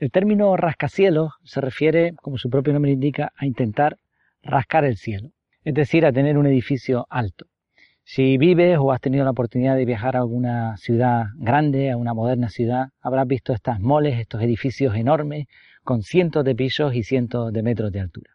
El término rascacielos se refiere, como su propio nombre indica, a intentar rascar el cielo, es decir, a tener un edificio alto. Si vives o has tenido la oportunidad de viajar a alguna ciudad grande, a una moderna ciudad, habrás visto estas moles, estos edificios enormes, con cientos de pisos y cientos de metros de altura.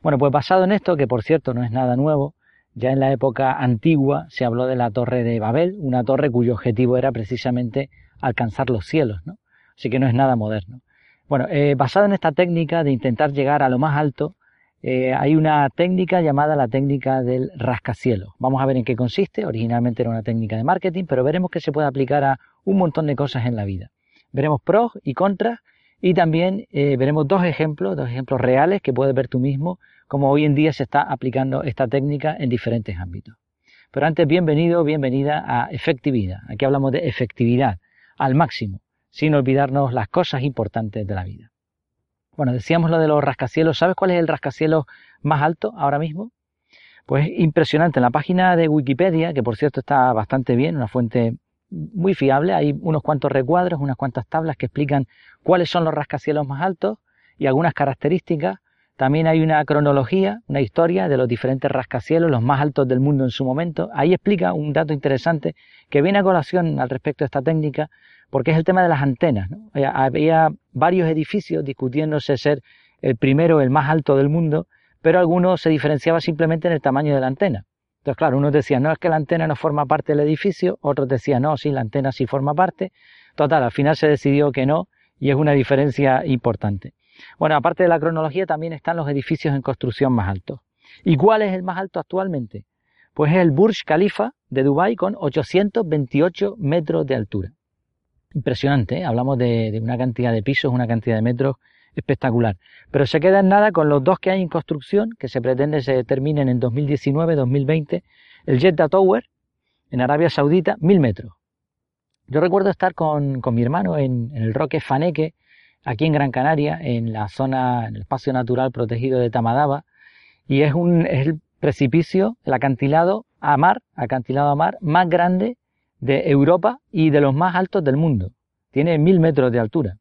Bueno, pues basado en esto, que por cierto no es nada nuevo, ya en la época antigua se habló de la Torre de Babel, una torre cuyo objetivo era precisamente alcanzar los cielos, ¿no? Así que no es nada moderno. Bueno, eh, basado en esta técnica de intentar llegar a lo más alto, eh, hay una técnica llamada la técnica del rascacielos. Vamos a ver en qué consiste. Originalmente era una técnica de marketing, pero veremos que se puede aplicar a un montón de cosas en la vida. Veremos pros y contras y también eh, veremos dos ejemplos, dos ejemplos reales que puedes ver tú mismo, como hoy en día se está aplicando esta técnica en diferentes ámbitos. Pero antes, bienvenido, bienvenida a efectividad. Aquí hablamos de efectividad al máximo, sin olvidarnos las cosas importantes de la vida. Bueno, decíamos lo de los rascacielos. ¿Sabes cuál es el rascacielos más alto ahora mismo? Pues impresionante. En la página de Wikipedia, que por cierto está bastante bien, una fuente muy fiable, hay unos cuantos recuadros, unas cuantas tablas que explican cuáles son los rascacielos más altos y algunas características. También hay una cronología, una historia de los diferentes rascacielos, los más altos del mundo en su momento. Ahí explica un dato interesante que viene a colación al respecto de esta técnica, porque es el tema de las antenas. Había varios edificios discutiéndose ser el primero, el más alto del mundo, pero algunos se diferenciaba simplemente en el tamaño de la antena. Entonces, claro, unos decían, no, es que la antena no forma parte del edificio, otros decían, no, sí, la antena sí forma parte. Total, al final se decidió que no, y es una diferencia importante. Bueno, aparte de la cronología, también están los edificios en construcción más altos. ¿Y cuál es el más alto actualmente? Pues es el Burj Khalifa de Dubái con 828 metros de altura. Impresionante, ¿eh? hablamos de, una cantidad de pisos, una cantidad de metros espectacular. Pero se queda en nada con los dos que hay en construcción, que se pretende se terminen en 2019-2020, el Jeddah Tower en Arabia Saudita, mil metros. Yo recuerdo estar con, mi hermano en, el Roque Faneque, aquí en Gran Canaria, en la zona, en el espacio natural protegido de Tamadaba, y es, un, es el precipicio, el acantilado a mar, acantilado a mar más grande de Europa y de los más altos del mundo. Tiene mil metros de altura,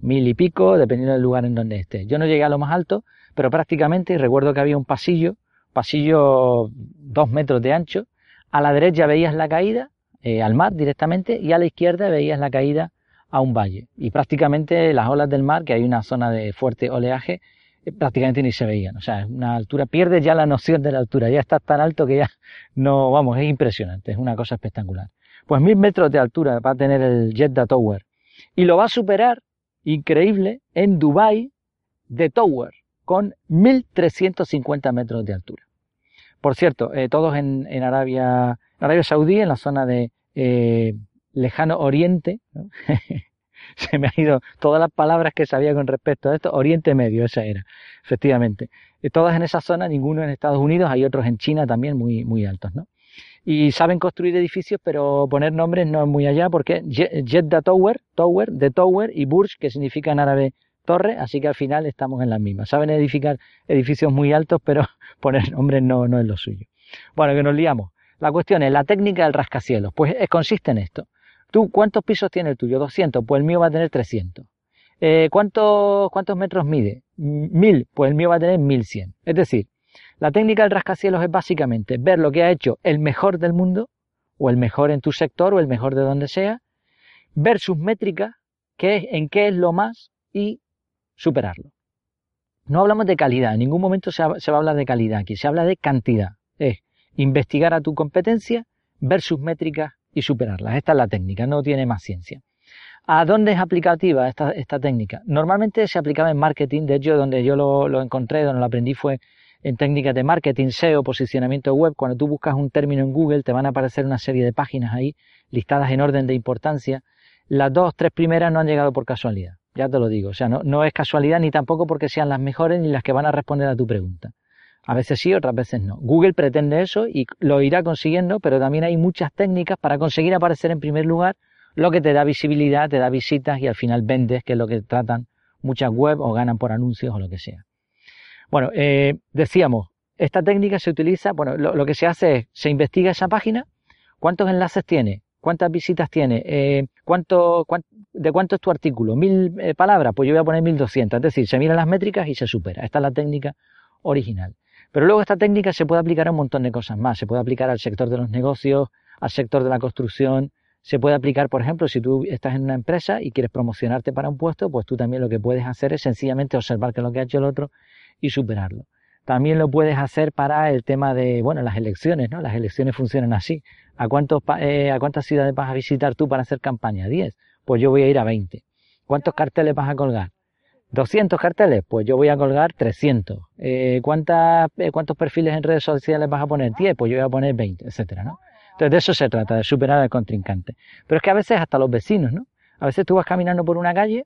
mil y pico, dependiendo del lugar en donde esté. Yo no llegué a lo más alto, pero prácticamente recuerdo que había un pasillo, pasillo dos metros de ancho. A la derecha veías la caída eh, al mar directamente y a la izquierda veías la caída a un valle. Y prácticamente las olas del mar, que hay una zona de fuerte oleaje, eh, prácticamente ni se veían. O sea, una altura, pierdes ya la noción de la altura, ya estás tan alto que ya no, vamos, es impresionante, es una cosa espectacular. Pues mil metros de altura va a tener el Jeddah Tower. Y lo va a superar, increíble, en Dubai de Tower, con 1350 metros de altura. Por cierto, eh, todos en, Arabia, Arabia Saudí, en la zona de eh, lejano oriente, se me han ido todas las palabras que sabía con respecto a esto, Oriente Medio, esa era, efectivamente. Eh, todas en esa zona, ninguno en Estados Unidos, hay otros en China también muy, muy altos, ¿no? Y saben construir edificios, pero poner nombres no es muy allá, porque Jeddah Tower, Tower, de Tower, y Burj, que significa en árabe torre, así que al final estamos en las mismas. Saben edificar edificios muy altos, pero poner nombres no, no es lo suyo. Bueno, que nos liamos. La cuestión es la técnica del rascacielos. Pues eh, consiste en esto. ¿Tú cuántos pisos tiene el tuyo? 200. Pues el mío va a tener 300. Eh, ¿cuántos, ¿Cuántos metros mide? Mil. Pues el mío va a tener 1100. Es decir, la técnica del rascacielos es básicamente ver lo que ha hecho el mejor del mundo, o el mejor en tu sector, o el mejor de donde sea, ver sus métricas, qué en qué es lo más, y superarlo. No hablamos de calidad, en ningún momento se, se va a hablar de calidad aquí, se habla de cantidad. Es investigar a tu competencia, ver sus métricas y superarlas. Esta es la técnica, no tiene más ciencia. ¿A dónde es aplicativa esta, técnica? Normalmente se aplicaba en marketing, de hecho donde yo lo, lo encontré, donde lo aprendí fue en técnicas de marketing, SEO, posicionamiento web. Cuando tú buscas un término en Google te van a aparecer una serie de páginas ahí, listadas en orden de importancia. Las dos, tres primeras no han llegado por casualidad, ya te lo digo. O sea, no, no es casualidad ni tampoco porque sean las mejores ni las que van a responder a tu pregunta. A veces sí, otras veces no. Google pretende eso y lo irá consiguiendo, pero también hay muchas técnicas para conseguir aparecer en primer lugar, lo que te da visibilidad, te da visitas y al final vendes, que es lo que tratan muchas web o ganan por anuncios o lo que sea. Bueno, eh, decíamos, esta técnica se utiliza, bueno, lo, lo, que se hace es, se investiga esa página, cuántos enlaces tiene, cuántas visitas tiene, eh, ¿Cuánto, ¿De cuánto es tu artículo? ¿Mil eh, palabras? Pues yo voy a poner 1200. Es decir, se miran las métricas y se supera. Esta es la técnica original. Pero luego esta técnica se puede aplicar a un montón de cosas más. Se puede aplicar al sector de los negocios, al sector de la construcción. Se puede aplicar, por ejemplo, si tú estás en una empresa y quieres promocionarte para un puesto, pues tú también lo que puedes hacer es sencillamente observar qué es lo que ha hecho el otro y superarlo. También lo puedes hacer para el tema de, bueno, las elecciones, ¿no? Las elecciones funcionan así. ¿A, eh, ¿A cuántas ciudades vas a visitar tú para hacer campaña? 10. Pues yo voy a ir a 20. ¿Cuántos carteles vas a colgar? 200 carteles, pues yo voy a colgar 300. Eh, ¿cuántas, eh, ¿Cuántos perfiles en redes sociales vas a poner? 10, pues yo voy a poner 20, etcétera, ¿no? Entonces de eso se trata, de superar al contrincante. Pero es que a veces hasta los vecinos, ¿no? A veces tú vas caminando por una calle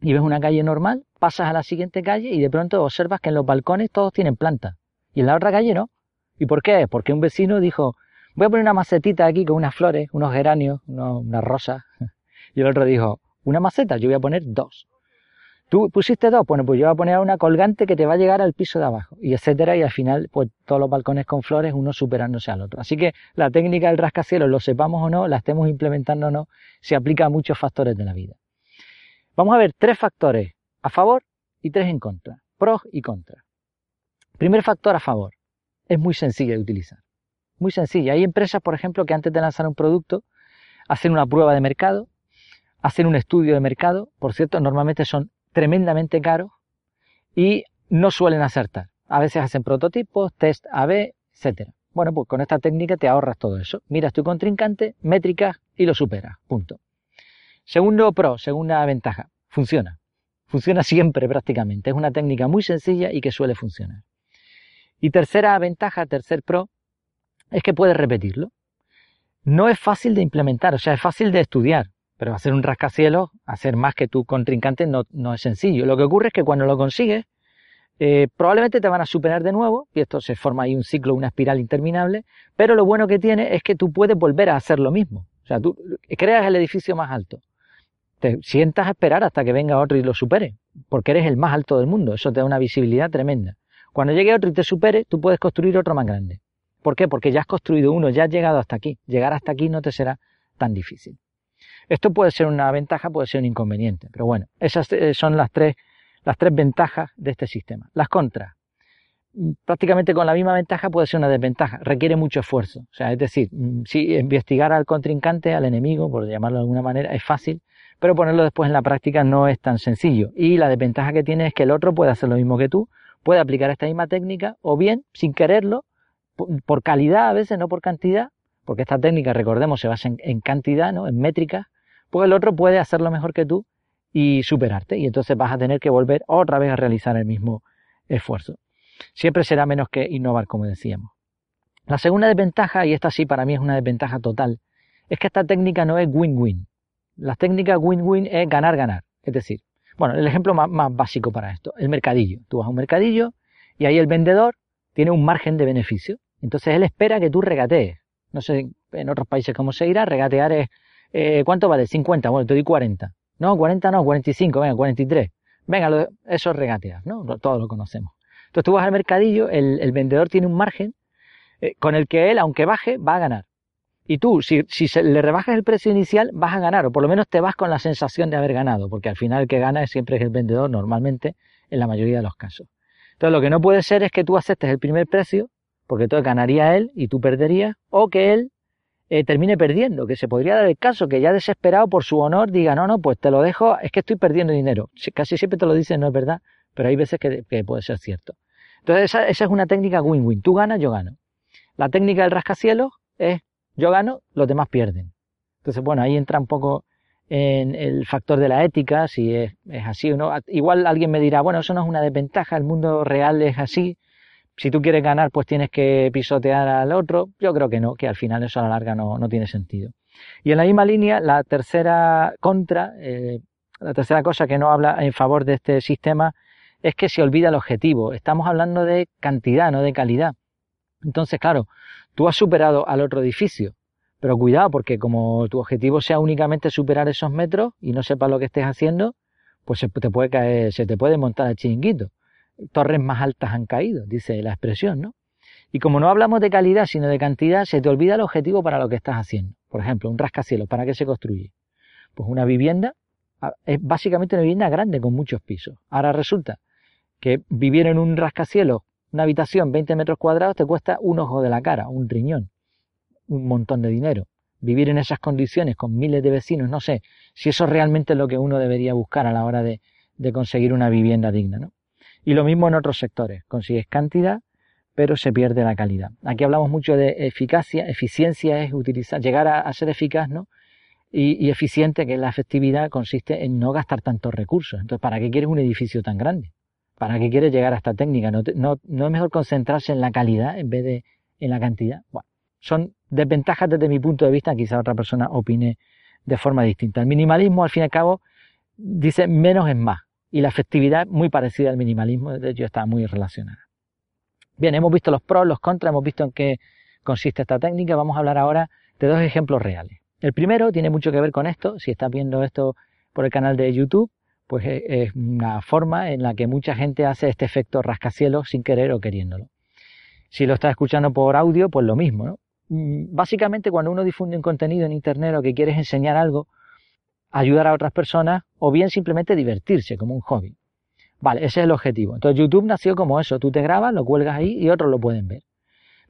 y ves una calle normal, pasas a la siguiente calle y de pronto observas que en los balcones todos tienen plantas y en la otra calle no. ¿Y por qué? Porque un vecino dijo, voy a poner una macetita aquí con unas flores, unos geranios, unas rosas. Y el otro dijo, una maceta, yo voy a poner dos. Tú pusiste dos, bueno, pues yo voy a poner una colgante que te va a llegar al piso de abajo, y etcétera, y al final, pues todos los balcones con flores, uno superándose al otro. Así que la técnica del rascacielos, lo sepamos o no, la estemos implementando o no, se aplica a muchos factores de la vida. Vamos a ver tres factores a favor y tres en contra, pros y contras. Primer factor a favor, es muy sencilla de utilizar. Muy sencilla. Hay empresas, por ejemplo, que antes de lanzar un producto, hacen una prueba de mercado, hacen un estudio de mercado, por cierto, normalmente son tremendamente caros y no suelen acertar. A veces hacen prototipos, test AB, etcétera. Bueno, pues con esta técnica te ahorras todo eso. Miras tu contrincante, métricas y lo superas. Punto. Segundo pro, segunda ventaja, funciona. Funciona siempre prácticamente. Es una técnica muy sencilla y que suele funcionar. Y tercera ventaja, tercer pro, es que puedes repetirlo. No es fácil de implementar, o sea, es fácil de estudiar, pero hacer un rascacielos, hacer más que tu contrincante no, no es sencillo. Lo que ocurre es que cuando lo consigues, eh, probablemente te van a superar de nuevo, y esto se forma ahí un ciclo, una espiral interminable, pero lo bueno que tiene es que tú puedes volver a hacer lo mismo. O sea, tú creas el edificio más alto te sientas a esperar hasta que venga otro y lo supere, porque eres el más alto del mundo, eso te da una visibilidad tremenda. Cuando llegue otro y te supere, tú puedes construir otro más grande. ¿Por qué? Porque ya has construido uno, ya has llegado hasta aquí. Llegar hasta aquí no te será tan difícil. Esto puede ser una ventaja, puede ser un inconveniente, pero bueno, esas eh, son las tres, las tres ventajas de este sistema. Las contras. Prácticamente con la misma ventaja puede ser una desventaja, requiere mucho esfuerzo. O sea, es decir, mm, si investigar al contrincante, al enemigo, por llamarlo de alguna manera, es fácil, pero ponerlo después en la práctica no es tan sencillo. Y la desventaja que tiene es que el otro puede hacer lo mismo que tú, puede aplicar esta misma técnica, o bien, sin quererlo, por calidad a veces, no por cantidad, porque esta técnica, recordemos, se basa en, cantidad, ¿no? en métricas, pues el otro puede hacerlo mejor que tú y superarte. Y entonces vas a tener que volver otra vez a realizar el mismo esfuerzo. Siempre será menos que innovar, como decíamos. La segunda desventaja, y esta sí para mí es una desventaja total, es que esta técnica no es win-win. Las técnicas win-win es ganar-ganar. Es decir, bueno, el ejemplo más, básico para esto, el mercadillo. Tú vas a un mercadillo y ahí el vendedor tiene un margen de beneficio. Entonces él espera que tú regatees. No sé en otros países cómo se irá. Regatear es, eh, ¿cuánto vale? 50. Bueno, te doy 40. No, 40 no, 45, venga, 43. Venga, eso es regatear, ¿no? Todos lo conocemos. Entonces tú vas al mercadillo, el, vendedor tiene un margen eh, con el que él, aunque baje, va a ganar. Y tú, si, le rebajas el precio inicial, vas a ganar, o por lo menos te vas con la sensación de haber ganado, porque al final el que gana siempre es el vendedor, normalmente, en la mayoría de los casos. Entonces, lo que no puede ser es que tú aceptes el primer precio, porque entonces ganaría él y tú perderías, o que él eh, termine perdiendo, que se podría dar el caso que ya desesperado por su honor diga, no, no, pues te lo dejo, es que estoy perdiendo dinero. Casi siempre te lo dicen, no es verdad, pero hay veces que, puede ser cierto. Entonces, esa, esa es una técnica win-win. Tú ganas, yo gano. La técnica del rascacielos es yo gano, los demás pierden. Entonces, bueno, ahí entra un poco en el factor de la ética, si es, así o no. Igual alguien me dirá, bueno, eso no es una desventaja, el mundo real es así. Si tú quieres ganar, pues tienes que pisotear al otro. Yo creo que no, que al final eso a la larga no, no tiene sentido. Y en la misma línea, la tercera contra, eh, la tercera cosa que no habla en favor de este sistema es que se olvida el objetivo. Estamos hablando de cantidad, no de calidad. Entonces, claro, tú has superado al otro edificio, pero cuidado porque como tu objetivo sea únicamente superar esos metros y no sepas lo que estés haciendo, pues se te puede caer, se te puede montar el chiringuito. Torres más altas han caído, dice la expresión, ¿no? Y como no hablamos de calidad, sino de cantidad, se te olvida el objetivo para lo que estás haciendo. Por ejemplo, un rascacielos, ¿para qué se construye? Pues una vivienda es básicamente una vivienda grande con muchos pisos. Ahora resulta que vivir en un rascacielos, una habitación 20 metros cuadrados, te cuesta un ojo de la cara, un riñón, un montón de dinero. Vivir en esas condiciones con miles de vecinos, no sé si eso es realmente lo que uno debería buscar a la hora de, de conseguir una vivienda digna. ¿no? Y lo mismo en otros sectores. Consigues cantidad, pero se pierde la calidad. Aquí hablamos mucho de eficacia, eficiencia es utilizar, llegar a, ser eficaz, ¿no? Y, eficiente, que es la efectividad, consiste en no gastar tantos recursos. Entonces, ¿para qué quieres un edificio tan grande? ¿Para qué quieres llegar a esta técnica? ¿No, es mejor concentrarse en la calidad en vez de en la cantidad? Bueno, son desventajas desde mi punto de vista, quizá otra persona opine de forma distinta. El minimalismo, al fin y al cabo, dice menos es más. Y la efectividad, muy parecida al minimalismo, de hecho, está muy relacionada. Bien, hemos visto los pros, los contras, hemos visto en qué consiste esta técnica. Vamos a hablar ahora de dos ejemplos reales. El primero tiene mucho que ver con esto. Si estás viendo esto por el canal de YouTube, pues es una forma en la que mucha gente hace este efecto rascacielos sin querer o queriéndolo. Si lo estás escuchando por audio, pues lo mismo. Mm, básicamente, cuando uno difunde un contenido en Internet o que quieres enseñar algo, ayudar a otras personas o bien simplemente divertirse como un hobby. Vale, ese es el objetivo. Entonces YouTube nació como eso, tú te grabas, lo cuelgas ahí y otros lo pueden ver.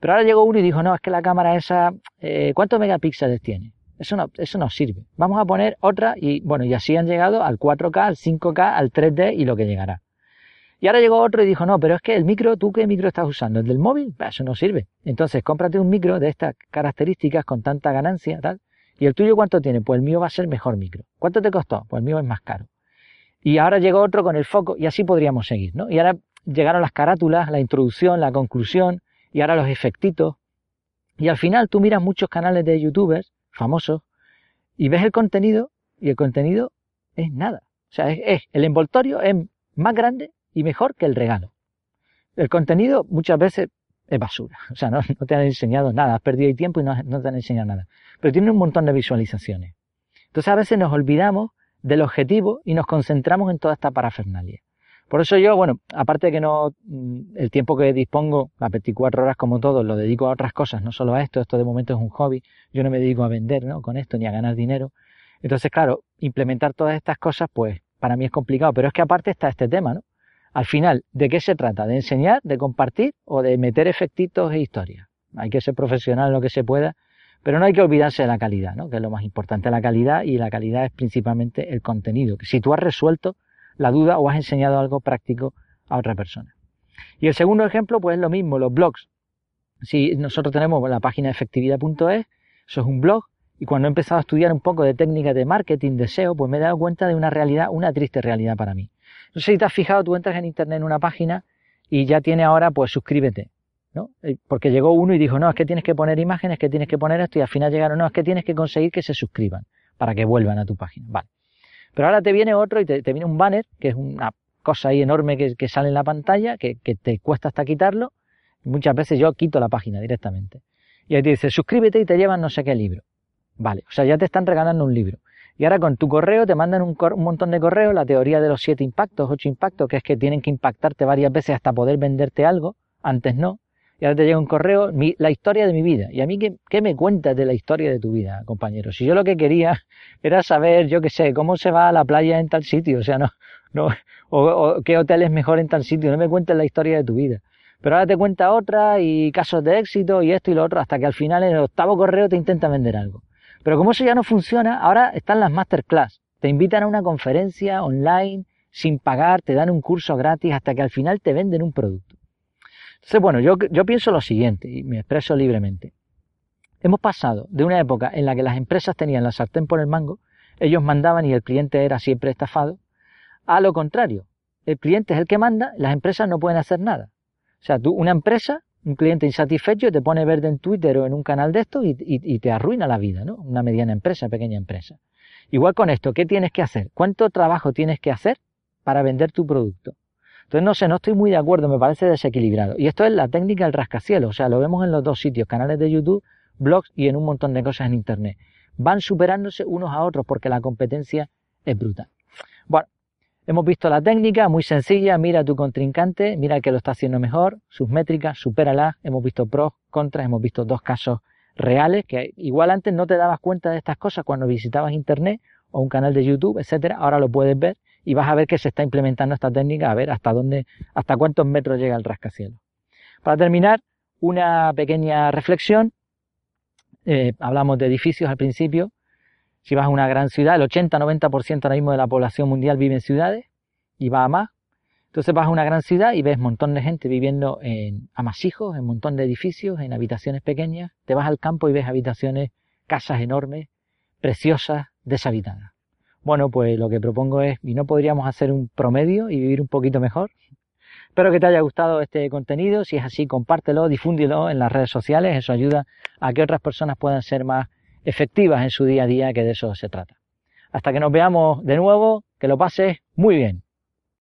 Pero ahora llegó uno y dijo, no, es que la cámara esa, eh, ¿cuántos megapíxeles tiene? Eso no, eso no sirve. Vamos a poner otra y bueno, y así han llegado al 4K, al 5K, al 3D y lo que llegará. Y ahora llegó otro y dijo, no, pero es que el micro, ¿tú qué micro estás usando? ¿El del móvil? eso no sirve. Entonces, cómprate un micro de estas características con tanta ganancia, tal. ¿Y el tuyo cuánto tiene? Pues el mío va a ser mejor micro. ¿Cuánto te costó? Pues el mío es más caro. Y ahora llegó otro con el foco y así podríamos seguir, ¿no? Y ahora llegaron las carátulas, la introducción, la conclusión y ahora los efectitos. Y al final tú miras muchos canales de youtubers famosos y ves el contenido y el contenido es nada. O sea, es, el envoltorio es más grande y mejor que el regalo. El contenido muchas veces es basura. O sea, no, te han enseñado nada. Has perdido el tiempo y no, te han enseñado nada. Pero tiene un montón de visualizaciones. Entonces a veces nos olvidamos del objetivo y nos concentramos en toda esta parafernalia. Por eso yo, bueno, aparte de que no, mm, el tiempo que dispongo, las 24 horas como todos, lo dedico a otras cosas, no solo a esto, esto de momento es un hobby, yo no me dedico a vender, ¿no? Con esto, ni a ganar dinero. Entonces, claro, implementar todas estas cosas, pues, para mí es complicado, pero es que aparte está este tema, ¿no? Al final, ¿de qué se trata? ¿De enseñar, de compartir o de meter efectitos e historias? Hay que ser profesional lo que se pueda pero no hay que olvidarse de la calidad, ¿no? que es lo más importante, la calidad y la calidad es principalmente el contenido. Que si tú has resuelto la duda o has enseñado algo práctico a otra persona. Y el segundo ejemplo, pues es lo mismo, los blogs. Si nosotros tenemos la página efectividad.es, eso es un blog, y cuando he empezado a estudiar un poco de técnicas de marketing, de SEO, pues me he dado cuenta de una realidad, una triste realidad para mí. No sé si te has fijado, tú entras en internet en una página y ya tiene ahora, pues suscríbete. ¿no? Eh, porque llegó uno y dijo, no, es que tienes que poner imágenes, que tienes que poner esto, y al final llegaron, no, es que tienes que conseguir que se suscriban para que vuelvan a tu página. Vale. Pero ahora te viene otro y te, viene un banner, que es una cosa ahí enorme que, sale en la pantalla, que, te cuesta hasta quitarlo. Muchas veces yo quito la página directamente. Y ahí te dice, suscríbete y te llevan no sé qué libro. Vale, o sea, ya te están regalando un libro. Y ahora con tu correo te mandan un, un, montón de correos, la teoría de los siete impactos, ocho impactos, que es que tienen que impactarte varias veces hasta poder venderte algo, antes no y ahora te llega un correo, la historia de mi vida. ¿Y a mí qué, me cuentas de la historia de tu vida, compañero? Si yo lo que quería era saber, yo qué sé, cómo se va a la playa en tal sitio, o sea, no, no, o, qué hotel es mejor en tal sitio, no me cuentes la historia de tu vida. Pero ahora te cuenta otra y casos de éxito y esto y lo otro, hasta que al final en el octavo correo te intenta vender algo. Pero como eso ya no funciona, ahora están las masterclass. Te invitan a una conferencia online sin pagar, te dan un curso gratis hasta que al final te venden un producto. Entonces, bueno, yo, yo pienso lo siguiente, y me expreso libremente. Hemos pasado de una época en la que las empresas tenían la sartén por el mango, ellos mandaban y el cliente era siempre estafado, a lo contrario, el cliente es el que manda, las empresas no pueden hacer nada. O sea, tú, una empresa, un cliente insatisfecho, te pone verde en Twitter o en un canal de esto y, y, te arruina la vida, ¿no? Una mediana empresa, pequeña empresa. Igual con esto, ¿qué tienes que hacer? ¿Cuánto trabajo tienes que hacer para vender tu producto? Entonces, no sé, no estoy muy de acuerdo, me parece desequilibrado. Y esto es la técnica del rascacielos, o sea, lo vemos en los dos sitios, canales de YouTube, blogs y en un montón de cosas en Internet. Van superándose unos a otros porque la competencia es brutal. Bueno, hemos visto la técnica, muy sencilla, mira tu contrincante, mira que lo está haciendo mejor, sus métricas, supéralas, hemos visto pros, contras, hemos visto dos casos reales, que igual antes no te dabas cuenta de estas cosas cuando visitabas Internet o un canal de YouTube, etcétera, ahora lo puedes ver y vas a ver que se está implementando esta técnica, a ver hasta dónde, hasta cuántos metros llega el rascacielos. Para terminar, una pequeña reflexión. Eh, hablamos de edificios al principio. Si vas a una gran ciudad, el 80-90% ahora mismo de la población mundial vive en ciudades y va a más. Entonces vas a una gran ciudad y ves un montón de gente viviendo en amasijos, en un montón de edificios, en habitaciones pequeñas. Te vas al campo y ves habitaciones, casas enormes, preciosas, deshabitadas. Bueno, pues lo que propongo es, ¿y no podríamos hacer un promedio y vivir un poquito mejor? Espero que te haya gustado este contenido. Si es así, compártelo, difúndelo en las redes sociales. Eso ayuda a que otras personas puedan ser más efectivas en su día a día, que de eso se trata. Hasta que nos veamos de nuevo, que lo pases muy bien.